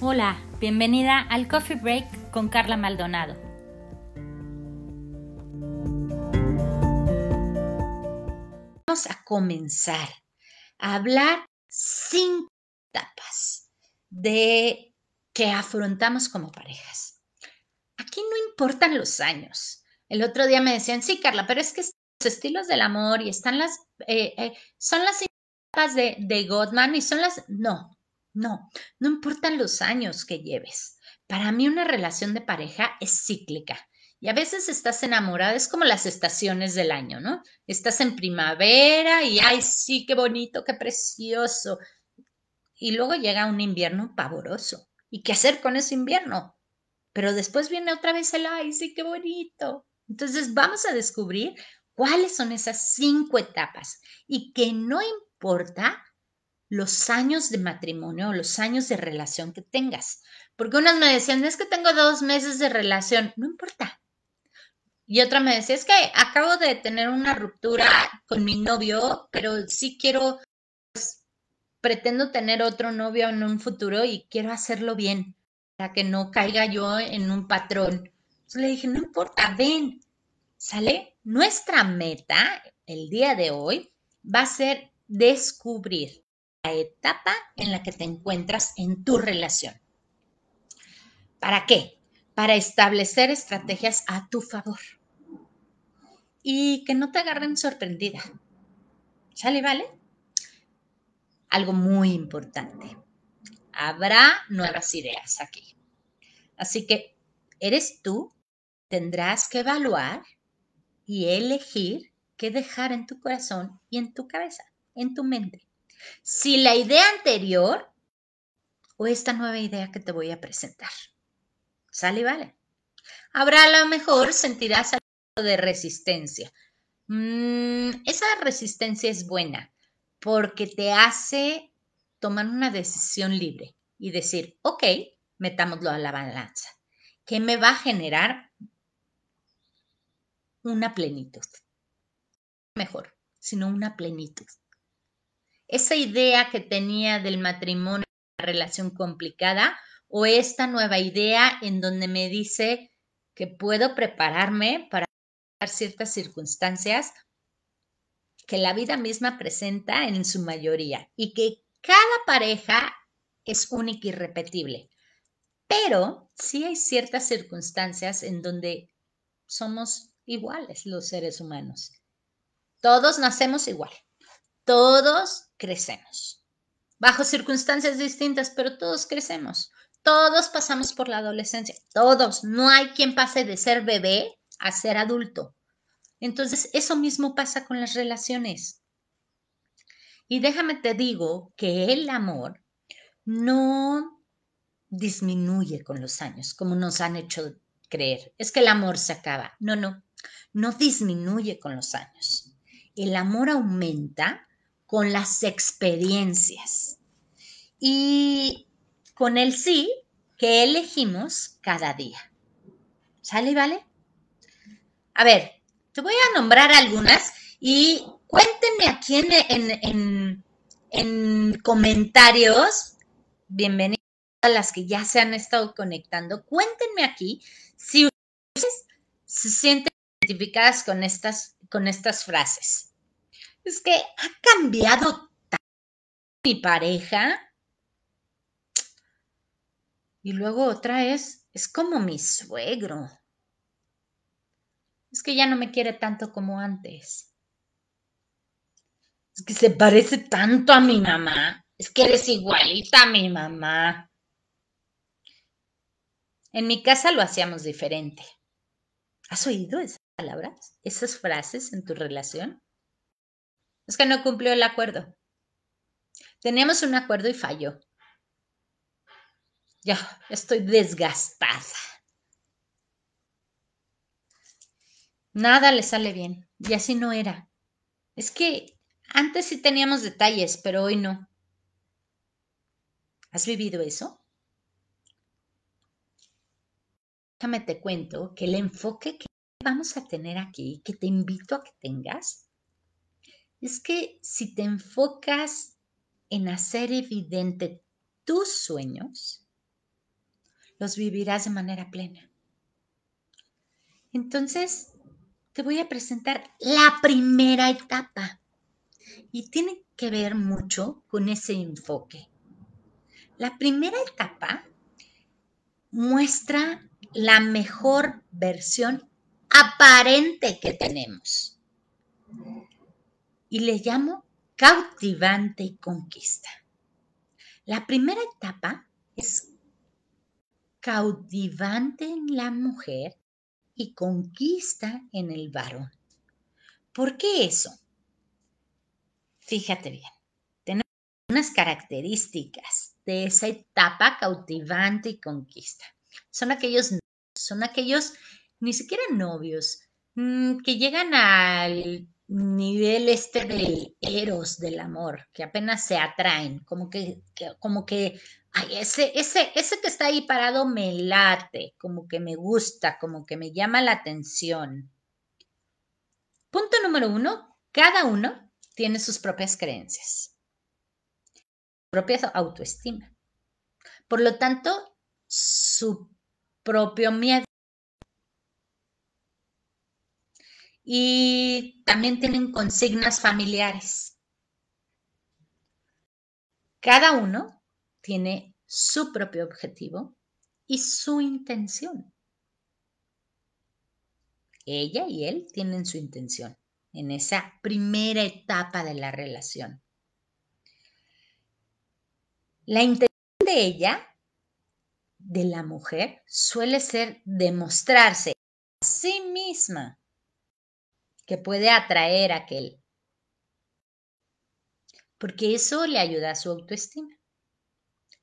Hola, bienvenida al Coffee Break con Carla Maldonado. Vamos a comenzar a hablar cinco etapas de que afrontamos como parejas. Aquí no importan los años. El otro día me decían, sí, Carla, pero es que los estilos del amor y están las, eh, eh, son las etapas de, de Gottman y son las, no, no, no importan los años que lleves. Para mí una relación de pareja es cíclica. Y a veces estás enamorada, es como las estaciones del año, ¿no? Estás en primavera y, ay, sí, qué bonito, qué precioso. Y luego llega un invierno pavoroso. ¿Y qué hacer con ese invierno? Pero después viene otra vez el, ay, sí, qué bonito. Entonces vamos a descubrir cuáles son esas cinco etapas y que no importa los años de matrimonio o los años de relación que tengas. Porque unas me decían, es que tengo dos meses de relación, no importa. Y otra me decía, es que acabo de tener una ruptura con mi novio, pero sí quiero, pues, pretendo tener otro novio en un futuro y quiero hacerlo bien, para que no caiga yo en un patrón. Entonces le dije, no importa, ven, ¿sale? Nuestra meta el día de hoy va a ser descubrir etapa en la que te encuentras en tu relación. ¿Para qué? Para establecer estrategias a tu favor y que no te agarren sorprendida. ¿Sale, vale? Algo muy importante. Habrá nuevas ideas aquí. Así que eres tú, tendrás que evaluar y elegir qué dejar en tu corazón y en tu cabeza, en tu mente. Si la idea anterior o esta nueva idea que te voy a presentar. ¿Sale y vale? Habrá a lo mejor sentirás algo de resistencia. Mm, esa resistencia es buena porque te hace tomar una decisión libre y decir, ok, metámoslo a la balanza, que me va a generar una plenitud. Mejor, sino una plenitud esa idea que tenía del matrimonio, una relación complicada, o esta nueva idea en donde me dice que puedo prepararme para ciertas circunstancias que la vida misma presenta en su mayoría y que cada pareja es única y repetible. Pero sí hay ciertas circunstancias en donde somos iguales los seres humanos. Todos nacemos igual. Todos crecemos. Bajo circunstancias distintas, pero todos crecemos. Todos pasamos por la adolescencia. Todos. No hay quien pase de ser bebé a ser adulto. Entonces, eso mismo pasa con las relaciones. Y déjame te digo que el amor no disminuye con los años, como nos han hecho creer. Es que el amor se acaba. No, no, no disminuye con los años. El amor aumenta con las experiencias y con el sí que elegimos cada día. ¿Sale, vale? A ver, te voy a nombrar algunas y cuéntenme aquí en, en comentarios, bienvenidos a las que ya se han estado conectando, cuéntenme aquí si ustedes se sienten identificadas con estas, con estas frases es que ha cambiado tanto mi pareja. Y luego otra es, es como mi suegro. Es que ya no me quiere tanto como antes. Es que se parece tanto a mi mamá. Es que eres igualita a mi mamá. En mi casa lo hacíamos diferente. ¿Has oído esas palabras, esas frases en tu relación? Es que no cumplió el acuerdo. Teníamos un acuerdo y falló. Ya, estoy desgastada. Nada le sale bien. Y así no era. Es que antes sí teníamos detalles, pero hoy no. ¿Has vivido eso? Déjame te cuento que el enfoque que vamos a tener aquí, que te invito a que tengas, es que si te enfocas en hacer evidente tus sueños, los vivirás de manera plena. Entonces, te voy a presentar la primera etapa y tiene que ver mucho con ese enfoque. La primera etapa muestra la mejor versión aparente que tenemos. Y le llamo cautivante y conquista. La primera etapa es cautivante en la mujer y conquista en el varón. ¿Por qué eso? Fíjate bien, tenemos unas características de esa etapa cautivante y conquista. Son aquellos, son aquellos ni siquiera novios, mm, que llegan al nivel este del eros, del amor, que apenas se atraen, como que, como que, ay, ese, ese, ese que está ahí parado me late, como que me gusta, como que me llama la atención. Punto número uno, cada uno tiene sus propias creencias, propia autoestima. Por lo tanto, su propio miedo. Y también tienen consignas familiares. Cada uno tiene su propio objetivo y su intención. Ella y él tienen su intención en esa primera etapa de la relación. La intención de ella, de la mujer, suele ser demostrarse a sí misma que puede atraer a aquel. Porque eso le ayuda a su autoestima,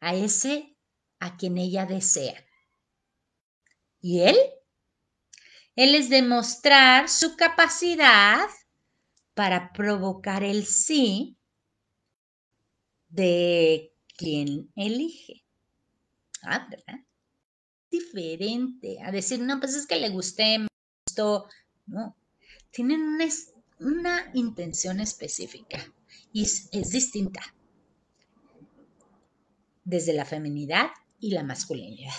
a ese a quien ella desea. ¿Y él? Él es demostrar su capacidad para provocar el sí de quien elige. Ah, ¿verdad? Diferente a decir, no, pues es que le gusté, me gustó. No, tienen una, intención específica y es, es distinta desde la feminidad y la masculinidad.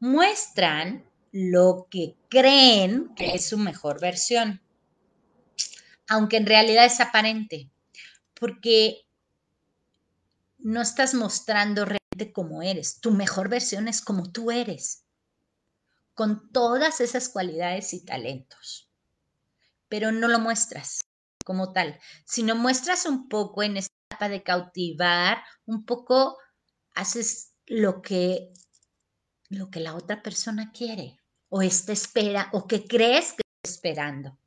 Muestran lo que creen que es su mejor versión, aunque en realidad es aparente, porque no estás mostrando realmente cómo eres. Tu mejor versión es como tú eres, con todas esas cualidades y talentos pero no lo muestras como tal, sino muestras un poco en esta etapa de cautivar, un poco haces lo que lo que la otra persona quiere o está espera o que crees que está esperando.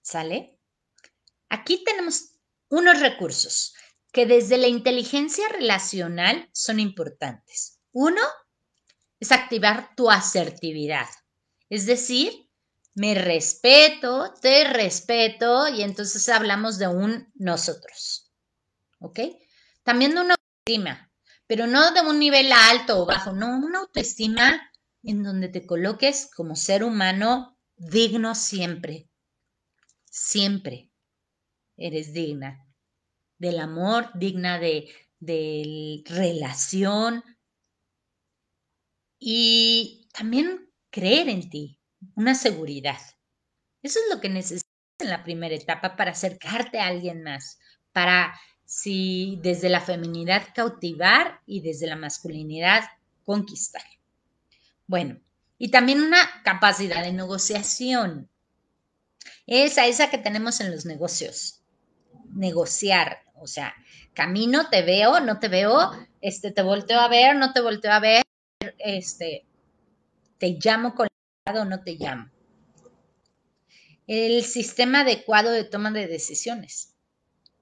¿Sale? Aquí tenemos unos recursos que desde la inteligencia relacional son importantes. Uno es activar tu asertividad, es decir, me respeto, te respeto y entonces hablamos de un nosotros. ¿Ok? También de una autoestima, pero no de un nivel alto o bajo, no, una autoestima en donde te coloques como ser humano digno siempre. Siempre eres digna del amor, digna de, de relación y también creer en ti, una seguridad. Eso es lo que necesitas en la primera etapa para acercarte a alguien más, para si desde la feminidad cautivar y desde la masculinidad conquistar. Bueno, y también una capacidad de negociación. Esa, esa que tenemos en los negocios. Negociar, o sea, camino, te veo, no te veo, este, te volteo a ver, no te volteo a ver, este, te llamo con no te llamo. El sistema adecuado de toma de decisiones.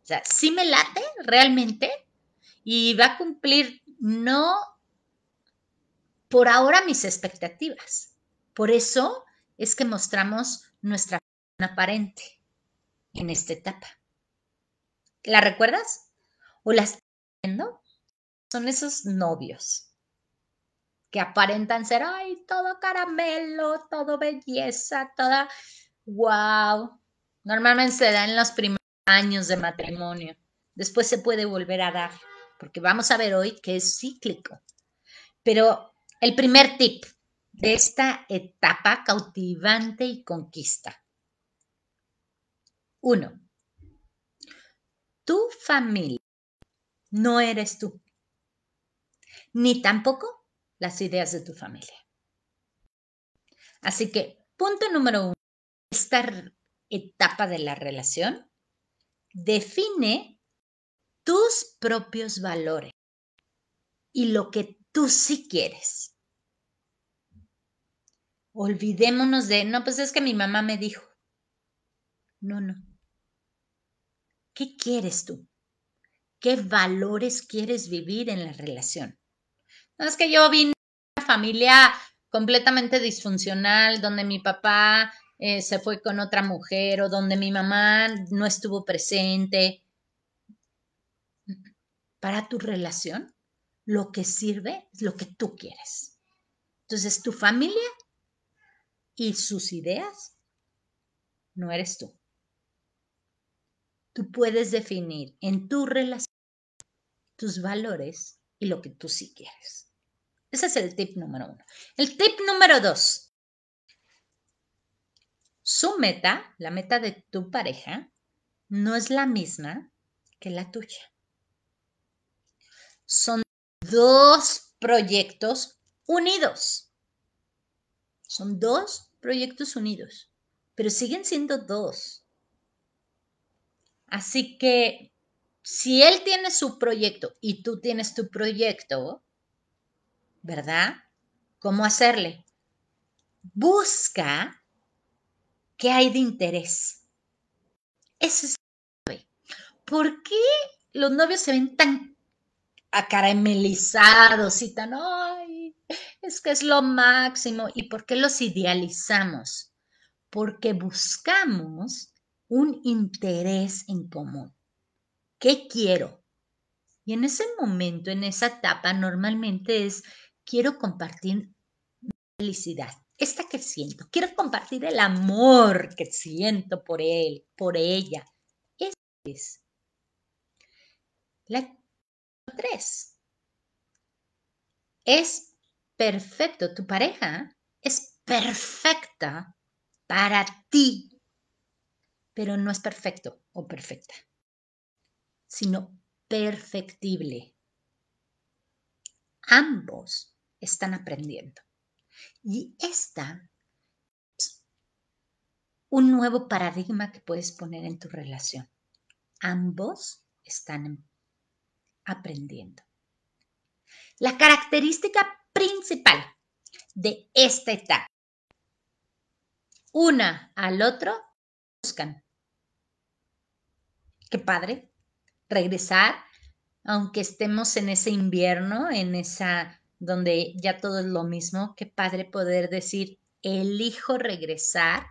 O sea, si me late realmente y va a cumplir no por ahora mis expectativas. Por eso es que mostramos nuestra aparente en esta etapa. ¿La recuerdas? ¿O la estás viendo? Son esos novios que aparentan ser, ay, todo caramelo, todo belleza, toda, wow. Normalmente se da en los primeros años de matrimonio. Después se puede volver a dar, porque vamos a ver hoy que es cíclico. Pero el primer tip de esta etapa cautivante y conquista. Uno, tu familia no eres tú, ni tampoco las ideas de tu familia. Así que, punto número uno, esta etapa de la relación define tus propios valores y lo que tú sí quieres. Olvidémonos de, no, pues es que mi mamá me dijo. No, no. ¿Qué quieres tú? ¿Qué valores quieres vivir en la relación? No es que yo una familia completamente disfuncional, donde mi papá eh, se fue con otra mujer o donde mi mamá no estuvo presente. Para tu relación, lo que sirve es lo que tú quieres. Entonces, tu familia y sus ideas no eres tú. Tú puedes definir en tu relación tus valores y lo que tú sí quieres. Ese es el tip número uno. El tip número dos. Su meta, la meta de tu pareja, no es la misma que la tuya. Son dos proyectos unidos. Son dos proyectos unidos, pero siguen siendo dos. Así que si él tiene su proyecto y tú tienes tu proyecto, ¿verdad? ¿Cómo hacerle? Busca qué hay de interés. Eso es ¿Por qué los novios se ven tan acaramelizados y tan, ay, es que es lo máximo. ¿Y por qué los idealizamos? Porque buscamos un interés en común. ¿Qué quiero? Y en ese momento, en esa etapa, normalmente es, quiero compartir felicidad, esta que siento, quiero compartir el amor que siento por él, por ella. Eso es. La tres. Es perfecto, tu pareja es perfecta para ti, pero no es perfecto o perfecta, sino perfectible. Ambos están aprendiendo. Y esta es un nuevo paradigma que puedes poner en tu relación. Ambos están aprendiendo. La característica principal de esta etapa, una al otro, buscan. Qué padre, regresar, aunque estemos en ese invierno, en esa donde ya todo es lo mismo, qué padre poder decir, elijo regresar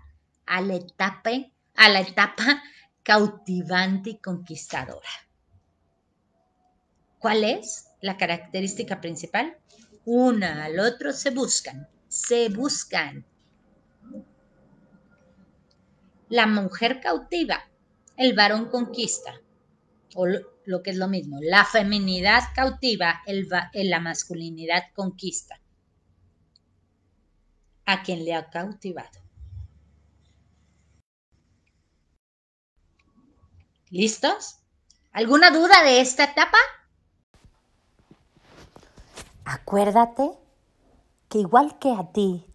a la etapa, a la etapa cautivante y conquistadora. ¿Cuál es la característica principal? Una al otro se buscan, se buscan. La mujer cautiva, el varón conquista, o lo, que es lo mismo, la feminidad cautiva, el, la masculinidad conquista. A quien le ha cautivado. ¿Listos? ¿Alguna duda de esta etapa? Acuérdate que igual que a ti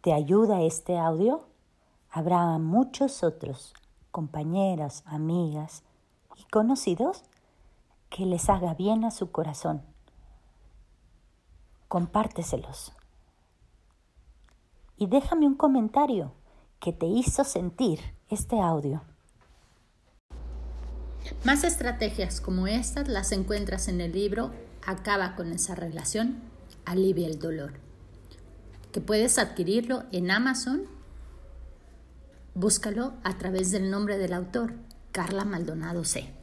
te ayuda este audio, habrá muchos otros compañeras, amigas conocidos que les haga bien a su corazón. Compárteselos. Y déjame un comentario que te hizo sentir este audio. Más estrategias como estas las encuentras en el libro acaba con esa relación, alivia el dolor. Que puedes adquirirlo en Amazon. Búscalo a través del nombre del autor, Carla Maldonado C.